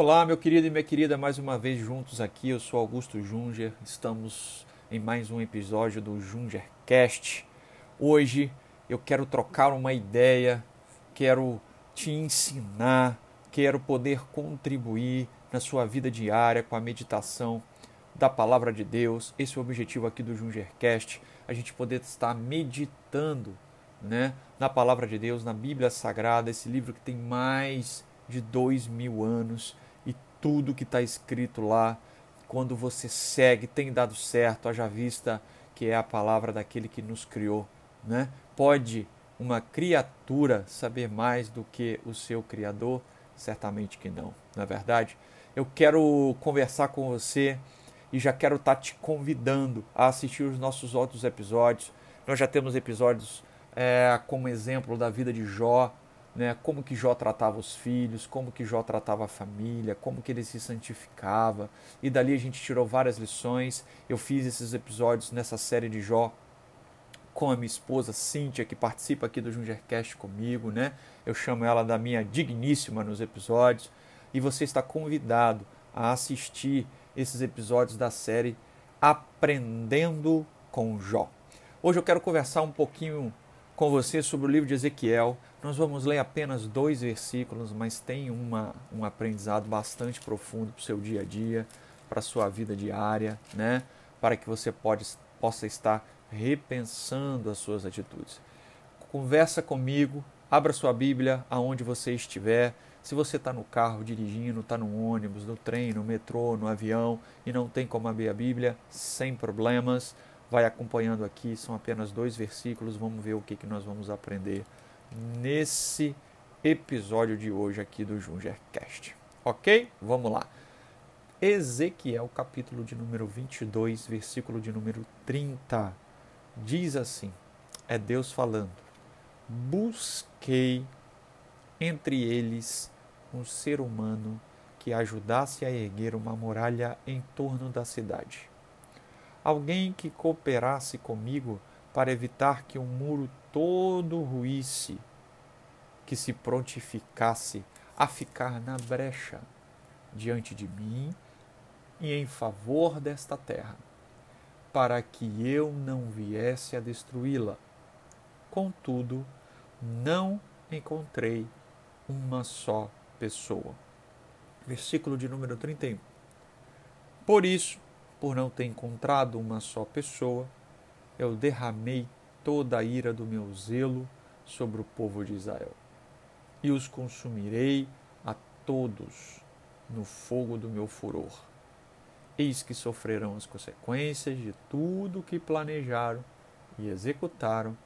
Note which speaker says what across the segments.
Speaker 1: Olá, meu querido e minha querida, mais uma vez juntos aqui. Eu sou Augusto Junger. Estamos em mais um episódio do Jungercast. Hoje eu quero trocar uma ideia, quero te ensinar, quero poder contribuir na sua vida diária com a meditação da palavra de Deus. Esse é o objetivo aqui do Jungercast, a gente poder estar meditando, né, na palavra de Deus, na Bíblia Sagrada, esse livro que tem mais de dois mil anos tudo que está escrito lá, quando você segue, tem dado certo, haja vista que é a palavra daquele que nos criou. Né? Pode uma criatura saber mais do que o seu Criador? Certamente que não, na é verdade. Eu quero conversar com você e já quero estar tá te convidando a assistir os nossos outros episódios. Nós já temos episódios é, como exemplo da vida de Jó, né, como que Jó tratava os filhos, como que Jó tratava a família, como que ele se santificava. E dali a gente tirou várias lições. Eu fiz esses episódios nessa série de Jó com a minha esposa Cíntia, que participa aqui do Jungercast comigo, né? Eu chamo ela da minha digníssima nos episódios. E você está convidado a assistir esses episódios da série Aprendendo com Jó. Hoje eu quero conversar um pouquinho com você sobre o livro de Ezequiel. Nós vamos ler apenas dois versículos, mas tem uma, um aprendizado bastante profundo para o seu dia a dia, para a sua vida diária, né? para que você pode, possa estar repensando as suas atitudes. Conversa comigo, abra sua Bíblia aonde você estiver. Se você está no carro dirigindo, está no ônibus, no trem, no metrô, no avião e não tem como abrir a Bíblia, sem problemas vai acompanhando aqui, são apenas dois versículos, vamos ver o que, que nós vamos aprender nesse episódio de hoje aqui do Jungercast. Ok? Vamos lá. Ezequiel, capítulo de número 22, versículo de número 30, diz assim: é Deus falando, busquei entre eles um ser humano que ajudasse a erguer uma muralha em torno da cidade alguém que cooperasse comigo para evitar que o muro todo ruísse, que se prontificasse a ficar na brecha diante de mim e em favor desta terra, para que eu não viesse a destruí-la. Contudo, não encontrei uma só pessoa. Versículo de número 31. Por isso, por não ter encontrado uma só pessoa, eu derramei toda a ira do meu zelo sobre o povo de Israel, e os consumirei a todos no fogo do meu furor. Eis que sofrerão as consequências de tudo o que planejaram e executaram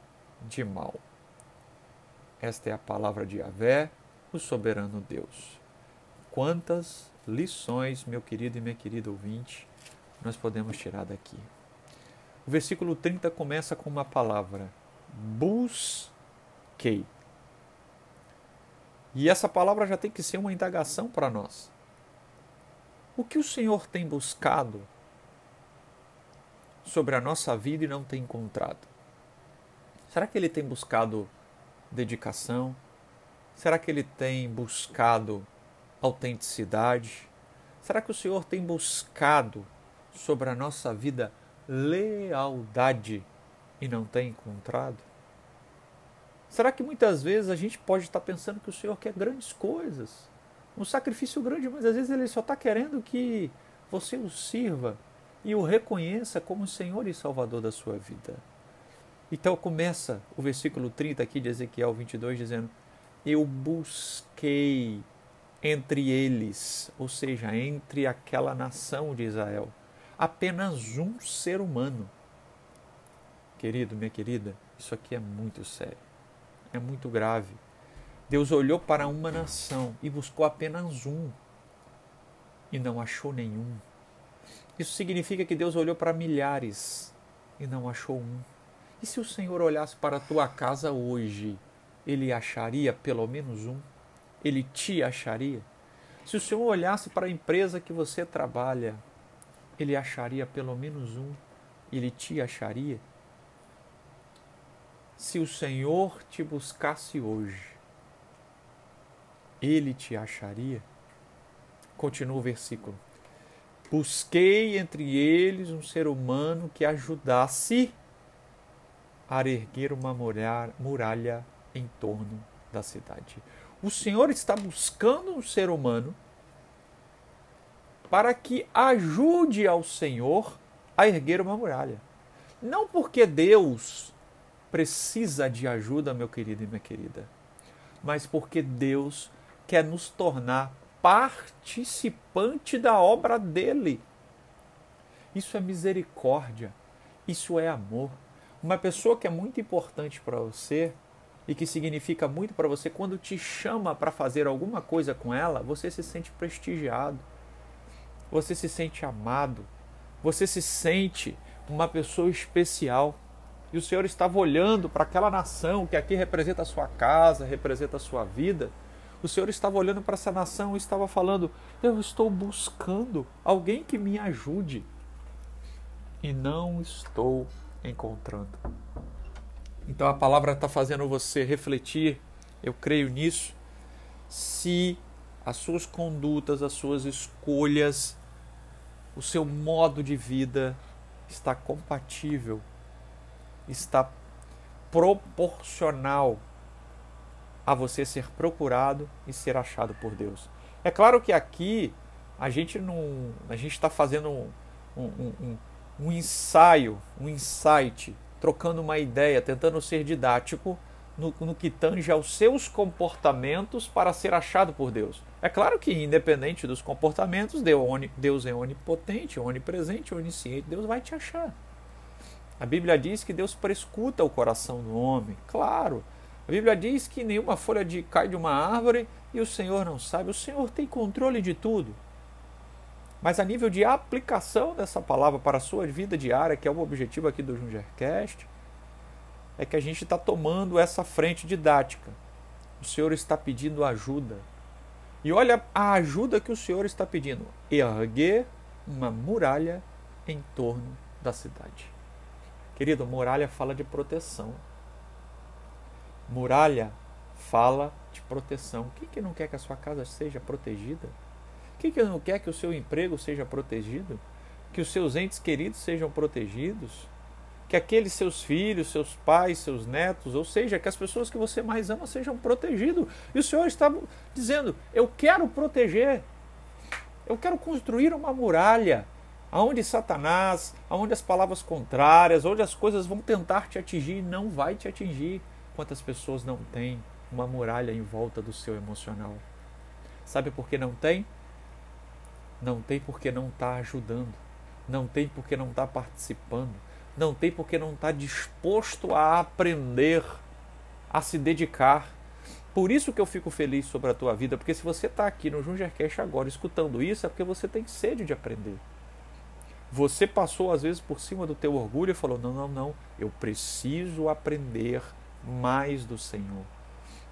Speaker 1: de mal. Esta é a palavra de Yahvé, o soberano Deus. Quantas lições, meu querido e minha querida ouvinte, nós podemos tirar daqui? O versículo 30 começa com uma palavra: busquei. E essa palavra já tem que ser uma indagação para nós. O que o Senhor tem buscado sobre a nossa vida e não tem encontrado? Será que ele tem buscado dedicação? Será que ele tem buscado autenticidade? Será que o Senhor tem buscado sobre a nossa vida lealdade e não tem encontrado? Será que muitas vezes a gente pode estar pensando que o Senhor quer grandes coisas, um sacrifício grande, mas às vezes Ele só está querendo que você o sirva e o reconheça como Senhor e Salvador da sua vida? Então começa o versículo 30 aqui de Ezequiel 22 dizendo: Eu busquei entre eles, ou seja, entre aquela nação de Israel apenas um ser humano. Querido, minha querida, isso aqui é muito sério, é muito grave. Deus olhou para uma nação e buscou apenas um e não achou nenhum. Isso significa que Deus olhou para milhares e não achou um. E se o Senhor olhasse para a tua casa hoje, ele acharia pelo menos um? Ele te acharia? Se o Senhor olhasse para a empresa que você trabalha, ele acharia pelo menos um, ele te acharia. Se o Senhor te buscasse hoje, ele te acharia? Continua o versículo. Busquei entre eles um ser humano que ajudasse a erguer uma muralha em torno da cidade. O Senhor está buscando um ser humano para que ajude ao Senhor a erguer uma muralha. Não porque Deus precisa de ajuda, meu querido e minha querida, mas porque Deus quer nos tornar participante da obra dele. Isso é misericórdia, isso é amor. Uma pessoa que é muito importante para você e que significa muito para você, quando te chama para fazer alguma coisa com ela, você se sente prestigiado, você se sente amado, você se sente uma pessoa especial. E o Senhor estava olhando para aquela nação que aqui representa a sua casa, representa a sua vida. O Senhor estava olhando para essa nação e estava falando: Eu estou buscando alguém que me ajude. E não estou encontrando. Então a palavra está fazendo você refletir, eu creio nisso, se as suas condutas, as suas escolhas, o seu modo de vida está compatível, está proporcional a você ser procurado e ser achado por Deus. É claro que aqui a gente não, a gente está fazendo um, um, um, um ensaio, um insight trocando uma ideia, tentando ser didático no, no, que tange aos seus comportamentos para ser achado por Deus. É claro que, independente dos comportamentos, Deus é onipotente, onipresente, onisciente, Deus vai te achar. A Bíblia diz que Deus prescuta o coração do homem, claro. A Bíblia diz que nenhuma folha de, cai de uma árvore e o Senhor não sabe. O Senhor tem controle de tudo. Mas a nível de aplicação dessa palavra para a sua vida diária, que é o objetivo aqui do Jungercast, é que a gente está tomando essa frente didática. O Senhor está pedindo ajuda. E olha a ajuda que o Senhor está pedindo: erguer uma muralha em torno da cidade. Querido, muralha fala de proteção. Muralha fala de proteção. Quem que não quer que a sua casa seja protegida? Quem que não quer que o seu emprego seja protegido? Que os seus entes queridos sejam protegidos? Que aqueles seus filhos, seus pais, seus netos, ou seja, que as pessoas que você mais ama sejam protegidos. E o Senhor está dizendo: Eu quero proteger. Eu quero construir uma muralha aonde Satanás, aonde as palavras contrárias, onde as coisas vão tentar te atingir, não vai te atingir. Quantas pessoas não têm uma muralha em volta do seu emocional? Sabe por que não tem? Não tem porque não está ajudando. Não tem porque não está participando. Não tem porque não está disposto a aprender, a se dedicar. Por isso que eu fico feliz sobre a tua vida, porque se você está aqui no Jungercast agora escutando isso, é porque você tem sede de aprender. Você passou às vezes por cima do teu orgulho e falou: não, não, não, eu preciso aprender mais do Senhor.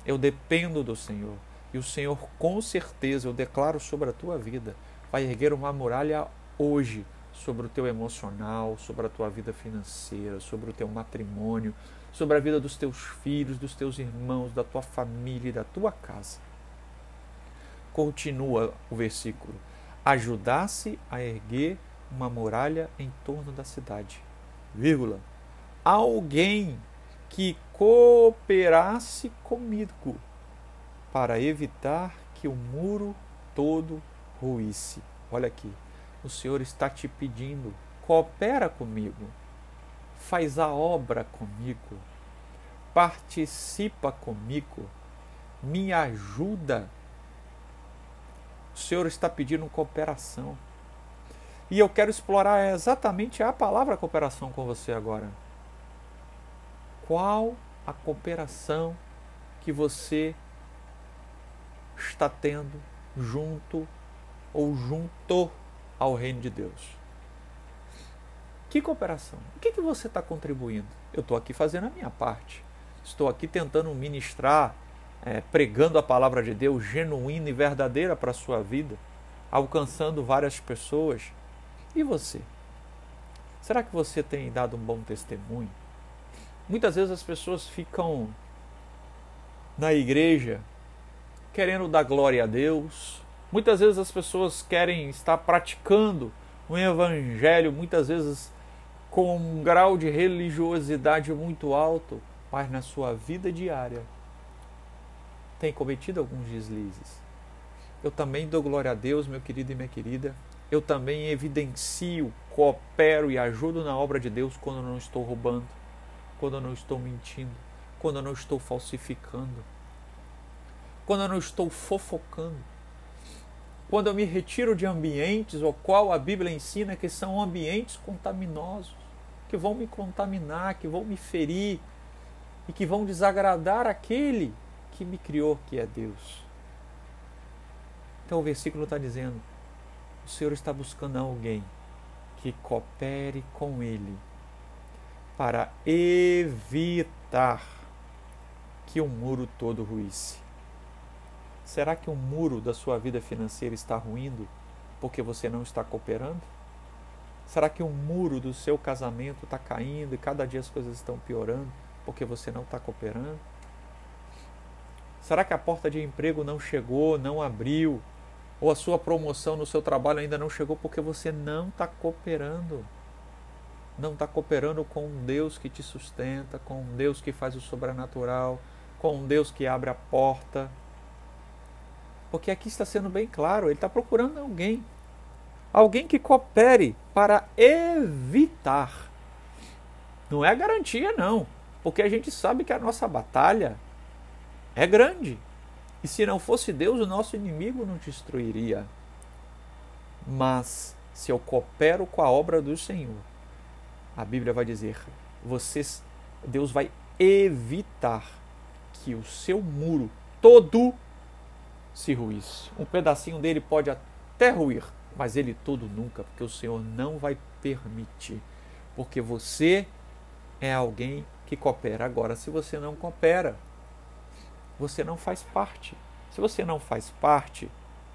Speaker 1: Eu dependo do Senhor. E o Senhor, com certeza, eu declaro sobre a tua vida, vai erguer uma muralha hoje sobre o teu emocional, sobre a tua vida financeira, sobre o teu matrimônio, sobre a vida dos teus filhos, dos teus irmãos, da tua família e da tua casa. Continua o versículo: ajudasse a erguer uma muralha em torno da cidade. Vírgula. Alguém que cooperasse comigo para evitar que o muro todo ruísse. Olha aqui, o Senhor está te pedindo, coopera comigo, faz a obra comigo, participa comigo, me ajuda. O Senhor está pedindo cooperação. E eu quero explorar exatamente a palavra cooperação com você agora. Qual a cooperação que você está tendo junto ou junto ao reino de Deus. Que cooperação? O que, que você está contribuindo? Eu estou aqui fazendo a minha parte. Estou aqui tentando ministrar, é, pregando a palavra de Deus genuína e verdadeira para a sua vida, alcançando várias pessoas. E você? Será que você tem dado um bom testemunho? Muitas vezes as pessoas ficam na igreja querendo dar glória a Deus, Muitas vezes as pessoas querem estar praticando um evangelho, muitas vezes com um grau de religiosidade muito alto, mas na sua vida diária tem cometido alguns deslizes. Eu também dou glória a Deus, meu querido e minha querida. Eu também evidencio, coopero e ajudo na obra de Deus quando eu não estou roubando, quando eu não estou mentindo, quando eu não estou falsificando, quando eu não estou fofocando, quando eu me retiro de ambientes o qual a Bíblia ensina que são ambientes contaminosos, que vão me contaminar, que vão me ferir e que vão desagradar aquele que me criou, que é Deus. Então o versículo está dizendo: o Senhor está buscando alguém que coopere com Ele para evitar que o muro todo ruísse. Será que o muro da sua vida financeira está ruindo porque você não está cooperando? Será que o muro do seu casamento está caindo e cada dia as coisas estão piorando porque você não está cooperando? Será que a porta de emprego não chegou, não abriu? Ou a sua promoção no seu trabalho ainda não chegou porque você não está cooperando? Não está cooperando com um Deus que te sustenta, com um Deus que faz o sobrenatural, com um Deus que abre a porta. Porque aqui está sendo bem claro, ele está procurando alguém. Alguém que coopere para evitar. Não é garantia, não. Porque a gente sabe que a nossa batalha é grande. E se não fosse Deus, o nosso inimigo não destruiria. Mas se eu coopero com a obra do Senhor, a Bíblia vai dizer, vocês, Deus vai evitar que o seu muro todo se ruísse. Um pedacinho dele pode até ruir, mas ele todo nunca, porque o Senhor não vai permitir. Porque você é alguém que coopera. Agora, se você não coopera, você não faz parte. Se você não faz parte,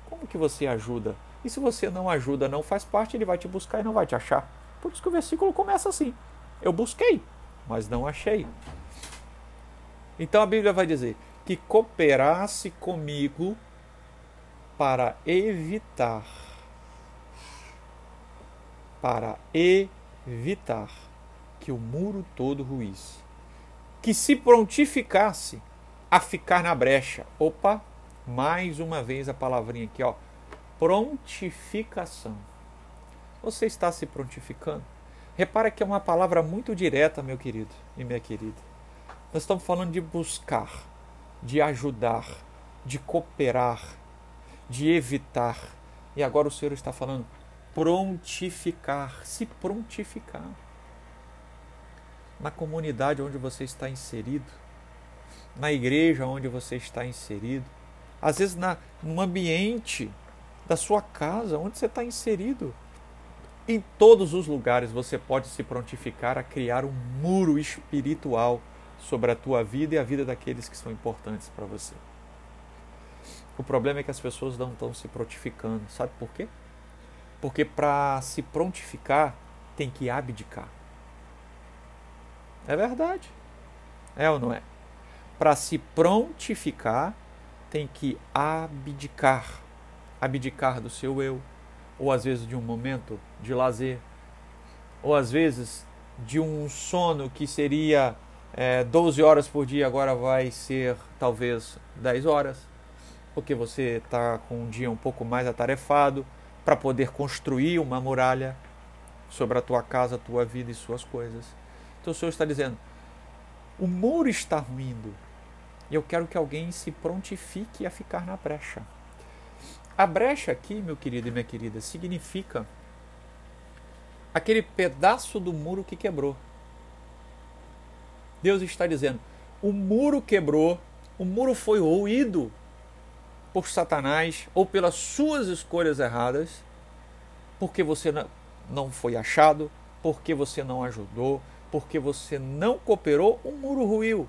Speaker 1: como que você ajuda? E se você não ajuda, não faz parte, ele vai te buscar e não vai te achar. Por isso que o versículo começa assim: Eu busquei, mas não achei. Então a Bíblia vai dizer que cooperasse comigo para evitar para evitar que o muro todo ruísse, que se prontificasse a ficar na brecha. Opa, mais uma vez a palavrinha aqui, ó, prontificação. Você está se prontificando? Repara que é uma palavra muito direta, meu querido e minha querida. Nós estamos falando de buscar, de ajudar, de cooperar, de evitar. E agora o Senhor está falando prontificar, se prontificar. Na comunidade onde você está inserido, na igreja onde você está inserido, às vezes na, no ambiente da sua casa onde você está inserido. Em todos os lugares você pode se prontificar a criar um muro espiritual sobre a tua vida e a vida daqueles que são importantes para você. O problema é que as pessoas não estão se prontificando. Sabe por quê? Porque para se prontificar tem que abdicar. É verdade. É ou não é? Para se prontificar tem que abdicar. Abdicar do seu eu, ou às vezes de um momento de lazer, ou às vezes de um sono que seria é, 12 horas por dia agora vai ser talvez 10 horas, porque você está com um dia um pouco mais atarefado para poder construir uma muralha sobre a tua casa, a tua vida e suas coisas. Então o Senhor está dizendo: o muro está ruindo e eu quero que alguém se prontifique a ficar na brecha. A brecha aqui, meu querido e minha querida, significa aquele pedaço do muro que quebrou. Deus está dizendo: o muro quebrou, o muro foi ruído por Satanás ou pelas suas escolhas erradas, porque você não foi achado, porque você não ajudou, porque você não cooperou, o muro ruiu.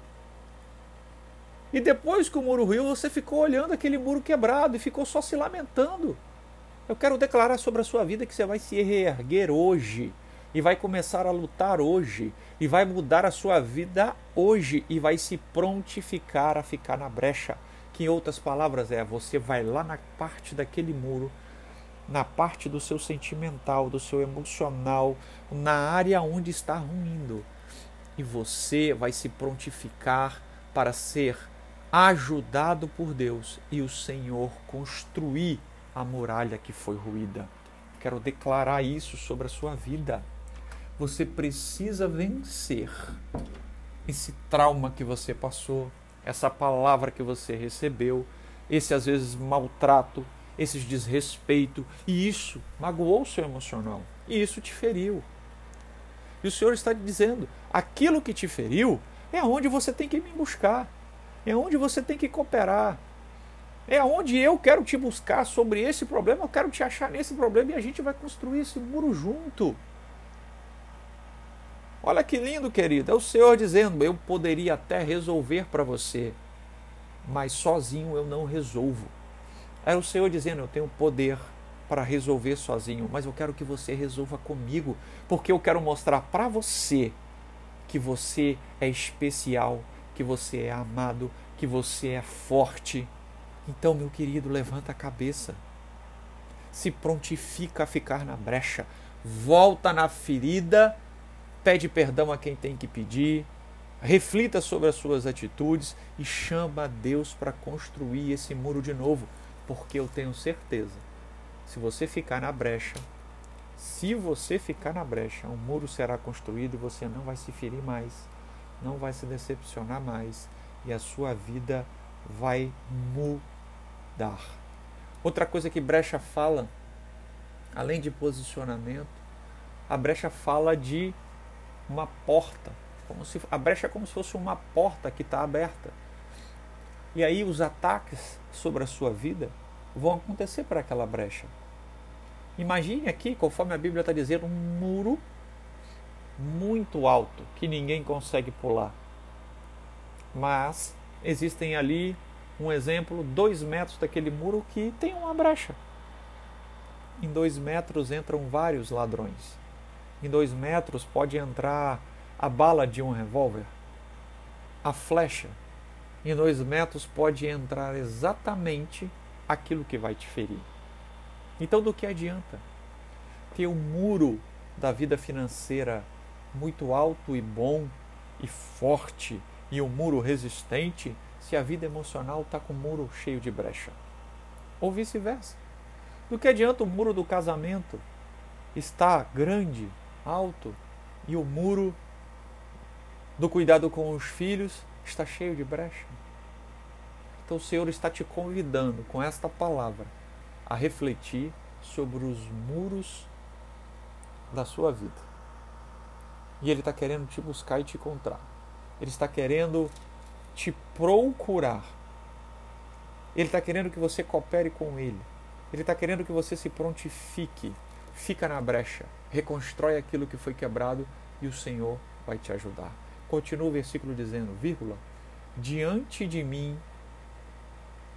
Speaker 1: E depois que o muro ruiu, você ficou olhando aquele muro quebrado e ficou só se lamentando. Eu quero declarar sobre a sua vida que você vai se reerguer hoje e vai começar a lutar hoje e vai mudar a sua vida hoje e vai se prontificar a ficar na brecha. Que em outras palavras é, você vai lá na parte daquele muro, na parte do seu sentimental, do seu emocional, na área onde está ruindo. E você vai se prontificar para ser ajudado por Deus e o Senhor construir a muralha que foi ruída. Quero declarar isso sobre a sua vida. Você precisa vencer esse trauma que você passou, essa palavra que você recebeu, esse às vezes maltrato, esses desrespeito, e isso magoou o seu emocional, e isso te feriu. E o Senhor está dizendo: aquilo que te feriu é onde você tem que me buscar, é onde você tem que cooperar, é onde eu quero te buscar. Sobre esse problema, eu quero te achar nesse problema e a gente vai construir esse muro junto. Olha que lindo, querido. É o Senhor dizendo: Eu poderia até resolver para você, mas sozinho eu não resolvo. É o Senhor dizendo: Eu tenho poder para resolver sozinho, mas eu quero que você resolva comigo, porque eu quero mostrar para você que você é especial, que você é amado, que você é forte. Então, meu querido, levanta a cabeça. Se prontifica a ficar na brecha. Volta na ferida pede perdão a quem tem que pedir, reflita sobre as suas atitudes e chama a Deus para construir esse muro de novo, porque eu tenho certeza, se você ficar na brecha, se você ficar na brecha, um muro será construído e você não vai se ferir mais, não vai se decepcionar mais e a sua vida vai mudar. Outra coisa que brecha fala, além de posicionamento, a brecha fala de uma porta, como se a brecha é como se fosse uma porta que está aberta. E aí os ataques sobre a sua vida vão acontecer para aquela brecha. Imagine aqui, conforme a Bíblia está dizendo, um muro muito alto que ninguém consegue pular. Mas existem ali um exemplo, dois metros daquele muro que tem uma brecha. Em dois metros entram vários ladrões em dois metros pode entrar a bala de um revólver. A flecha em dois metros pode entrar exatamente aquilo que vai te ferir. Então, do que adianta ter um muro da vida financeira muito alto e bom e forte e um muro resistente se a vida emocional está com um muro cheio de brecha? Ou vice-versa. Do que adianta o muro do casamento estar grande alto e o muro do cuidado com os filhos está cheio de brecha. Então o Senhor está te convidando com esta palavra a refletir sobre os muros da sua vida. E Ele está querendo te buscar e te encontrar. Ele está querendo te procurar. Ele está querendo que você coopere com Ele. Ele está querendo que você se prontifique fica na brecha, reconstrói aquilo que foi quebrado e o Senhor vai te ajudar. Continua o versículo dizendo, vírgula, diante de mim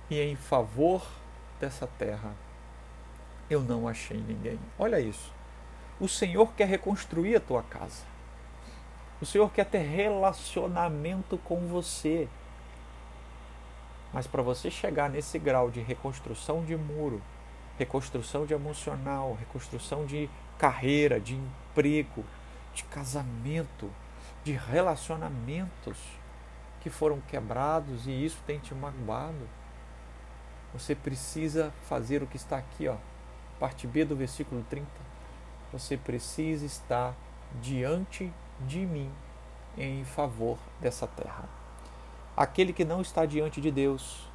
Speaker 1: e em favor dessa terra eu não achei ninguém. Olha isso. O Senhor quer reconstruir a tua casa. O Senhor quer ter relacionamento com você. Mas para você chegar nesse grau de reconstrução de muro, reconstrução de emocional, reconstrução de carreira, de emprego, de casamento, de relacionamentos que foram quebrados e isso tem te magoado. Você precisa fazer o que está aqui, ó, parte B do versículo 30. Você precisa estar diante de mim em favor dessa terra. Aquele que não está diante de Deus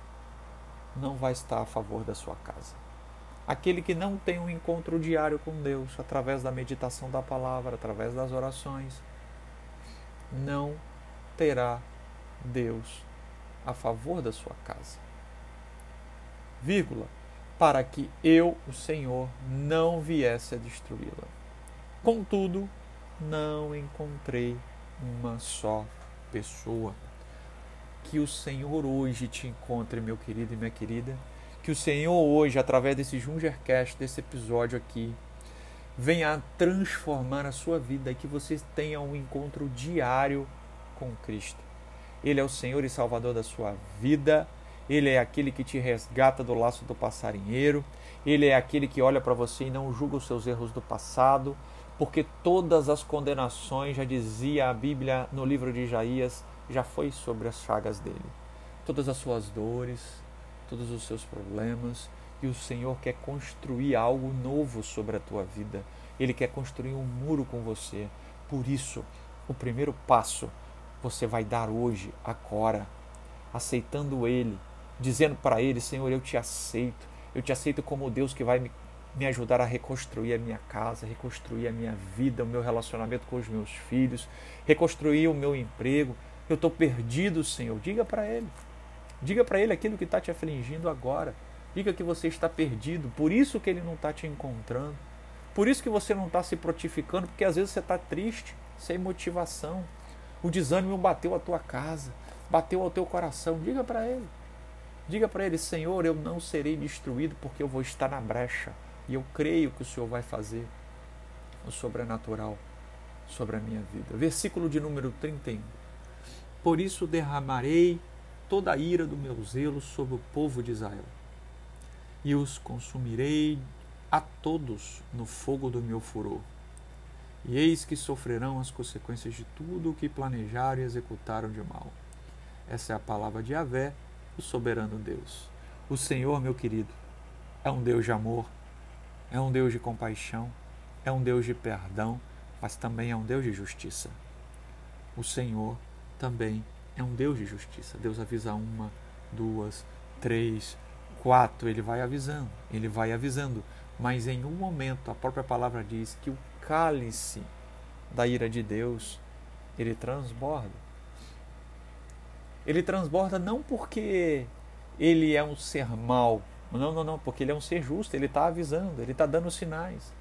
Speaker 1: não vai estar a favor da sua casa. Aquele que não tem um encontro diário com Deus, através da meditação da palavra, através das orações, não terá Deus a favor da sua casa. Vírgula, para que eu, o Senhor, não viesse a destruí-la. Contudo, não encontrei uma só pessoa. Que o Senhor hoje te encontre, meu querido e minha querida que o Senhor hoje, através desse Jungercast, desse episódio aqui, venha transformar a sua vida e que você tenha um encontro diário com Cristo. Ele é o Senhor e Salvador da sua vida Ele é aquele que te resgata do laço do passarinheiro, ele é aquele que olha para você e não julga os seus erros do passado, porque todas as condenações, já dizia a Bíblia no livro de Isaías, já foi sobre as chagas dele. Todas as suas dores, todos os seus problemas, e o Senhor quer construir algo novo sobre a tua vida. Ele quer construir um muro com você. Por isso, o primeiro passo você vai dar hoje, agora, aceitando Ele, dizendo para Ele: Senhor, eu te aceito. Eu te aceito como Deus que vai me, me ajudar a reconstruir a minha casa, reconstruir a minha vida, o meu relacionamento com os meus filhos, reconstruir o meu emprego. Eu estou perdido, Senhor. Diga para Ele. Diga para Ele aquilo que está te afligindo agora. Diga que você está perdido, por isso que Ele não está te encontrando. Por isso que você não está se protificando, porque às vezes você está triste, sem motivação. O desânimo bateu a tua casa, bateu ao teu coração. Diga para Ele. Diga para ele, Senhor, eu não serei destruído porque eu vou estar na brecha. E eu creio que o Senhor vai fazer o sobrenatural sobre a minha vida. Versículo de número 31. Por isso derramarei toda a ira do meu zelo sobre o povo de Israel, e os consumirei a todos no fogo do meu furor. E eis que sofrerão as consequências de tudo o que planejaram e executaram de mal. Essa é a palavra de Avé o soberano Deus. O Senhor, meu querido, é um Deus de amor, é um Deus de compaixão, é um Deus de perdão, mas também é um Deus de justiça. O Senhor também é um Deus de justiça. Deus avisa uma, duas, três, quatro, ele vai avisando, ele vai avisando. Mas em um momento, a própria palavra diz que o cálice da ira de Deus, ele transborda. Ele transborda não porque ele é um ser mau, não, não, não, porque ele é um ser justo, ele está avisando, ele está dando sinais.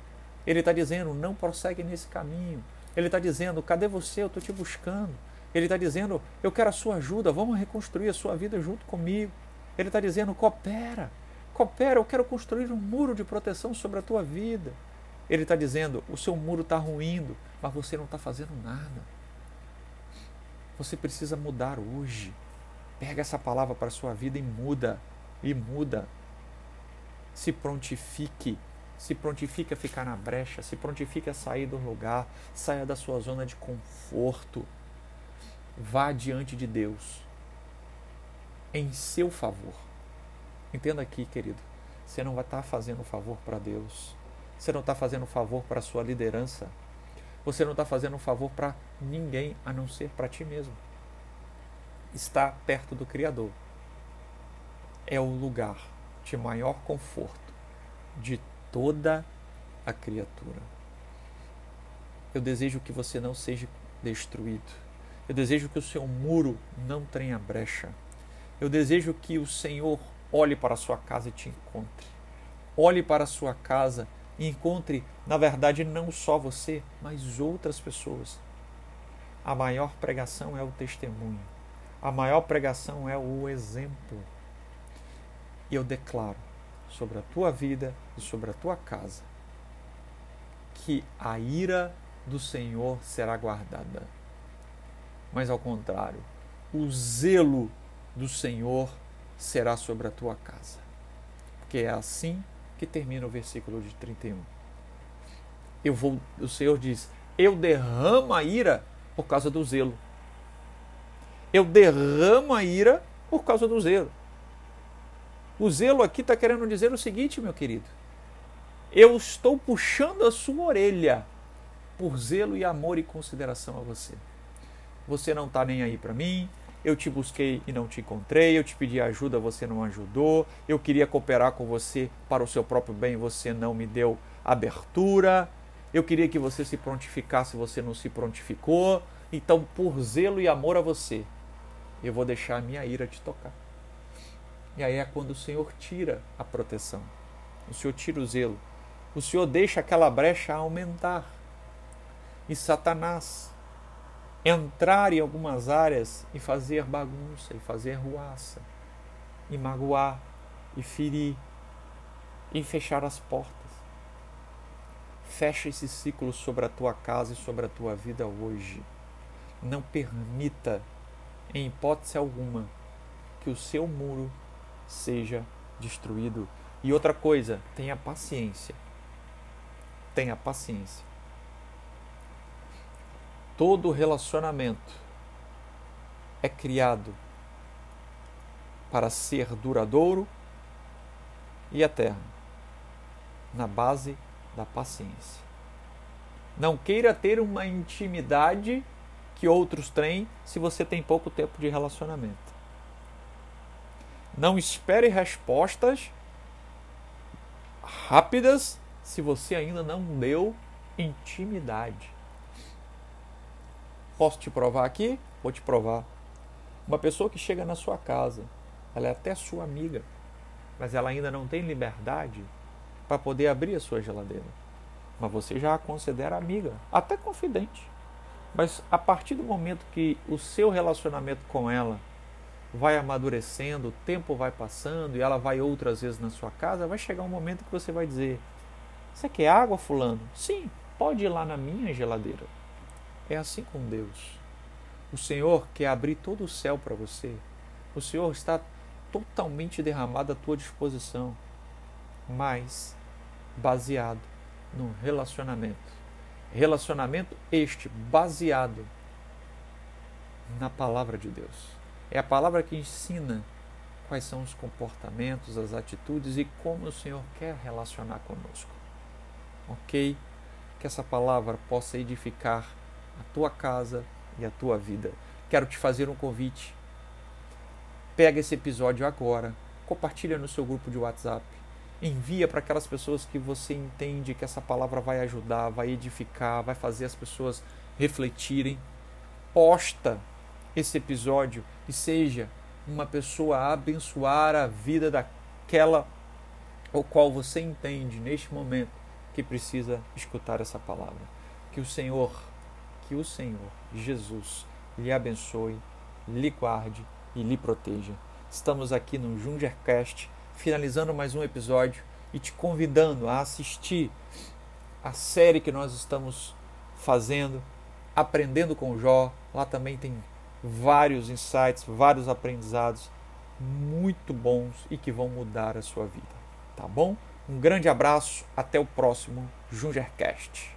Speaker 1: Ele está dizendo, não prossegue nesse caminho. Ele está dizendo, cadê você? Eu estou te buscando. Ele está dizendo, eu quero a sua ajuda, vamos reconstruir a sua vida junto comigo. Ele está dizendo, coopera, coopera, eu quero construir um muro de proteção sobre a tua vida. Ele está dizendo, o seu muro está ruindo, mas você não está fazendo nada. Você precisa mudar hoje. Pega essa palavra para a sua vida e muda. E muda. Se prontifique. Se prontifique a ficar na brecha. Se prontifique a sair do lugar. Saia da sua zona de conforto. Vá diante de Deus. Em seu favor. Entenda aqui, querido. Você não vai estar fazendo favor para Deus. Você não está fazendo favor para a sua liderança. Você não está fazendo favor para ninguém a não ser para ti mesmo. Estar perto do Criador é o lugar de maior conforto de toda a criatura. Eu desejo que você não seja destruído. Eu desejo que o seu muro não tenha brecha. Eu desejo que o Senhor olhe para a sua casa e te encontre. Olhe para a sua casa e encontre, na verdade, não só você, mas outras pessoas. A maior pregação é o testemunho. A maior pregação é o exemplo. E eu declaro sobre a tua vida e sobre a tua casa que a ira do Senhor será guardada. Mas ao contrário, o zelo do Senhor será sobre a tua casa. Porque é assim que termina o versículo de 31. Eu vou, o Senhor diz: Eu derramo a ira por causa do zelo. Eu derramo a ira por causa do zelo. O zelo aqui está querendo dizer o seguinte, meu querido. Eu estou puxando a sua orelha por zelo e amor e consideração a você. Você não está nem aí para mim, eu te busquei e não te encontrei, eu te pedi ajuda, você não ajudou, eu queria cooperar com você para o seu próprio bem, você não me deu abertura, eu queria que você se prontificasse, você não se prontificou, então por zelo e amor a você, eu vou deixar a minha ira te tocar. E aí é quando o Senhor tira a proteção, o Senhor tira o zelo, o Senhor deixa aquela brecha aumentar. E Satanás, entrar em algumas áreas e fazer bagunça, e fazer ruaça, e magoar, e ferir, e fechar as portas. Fecha esse ciclo sobre a tua casa e sobre a tua vida hoje. Não permita, em hipótese alguma, que o seu muro seja destruído. E outra coisa, tenha paciência. Tenha paciência. Todo relacionamento é criado para ser duradouro e eterno, na base da paciência. Não queira ter uma intimidade que outros têm se você tem pouco tempo de relacionamento. Não espere respostas rápidas se você ainda não deu intimidade. Posso te provar aqui? Vou te provar. Uma pessoa que chega na sua casa, ela é até sua amiga, mas ela ainda não tem liberdade para poder abrir a sua geladeira. Mas você já a considera amiga, até confidente. Mas a partir do momento que o seu relacionamento com ela vai amadurecendo, o tempo vai passando e ela vai outras vezes na sua casa, vai chegar um momento que você vai dizer: Você quer água, Fulano? Sim, pode ir lá na minha geladeira. É assim com Deus. O Senhor quer abrir todo o céu para você. O Senhor está totalmente derramado à tua disposição, mas baseado no relacionamento. Relacionamento este baseado na palavra de Deus. É a palavra que ensina quais são os comportamentos, as atitudes e como o Senhor quer relacionar conosco. Ok? Que essa palavra possa edificar a tua casa e a tua vida. Quero te fazer um convite. Pega esse episódio agora, compartilha no seu grupo de WhatsApp envia para aquelas pessoas que você entende que essa palavra vai ajudar, vai edificar, vai fazer as pessoas refletirem. Posta esse episódio e seja uma pessoa a abençoar a vida daquela o qual você entende neste momento que precisa escutar essa palavra. Que o Senhor, que o Senhor Jesus lhe abençoe, lhe guarde e lhe proteja. Estamos aqui no Jungercast finalizando mais um episódio e te convidando a assistir a série que nós estamos fazendo, aprendendo com Jó. Lá também tem vários insights, vários aprendizados muito bons e que vão mudar a sua vida. Tá bom? Um grande abraço, até o próximo Jungercast.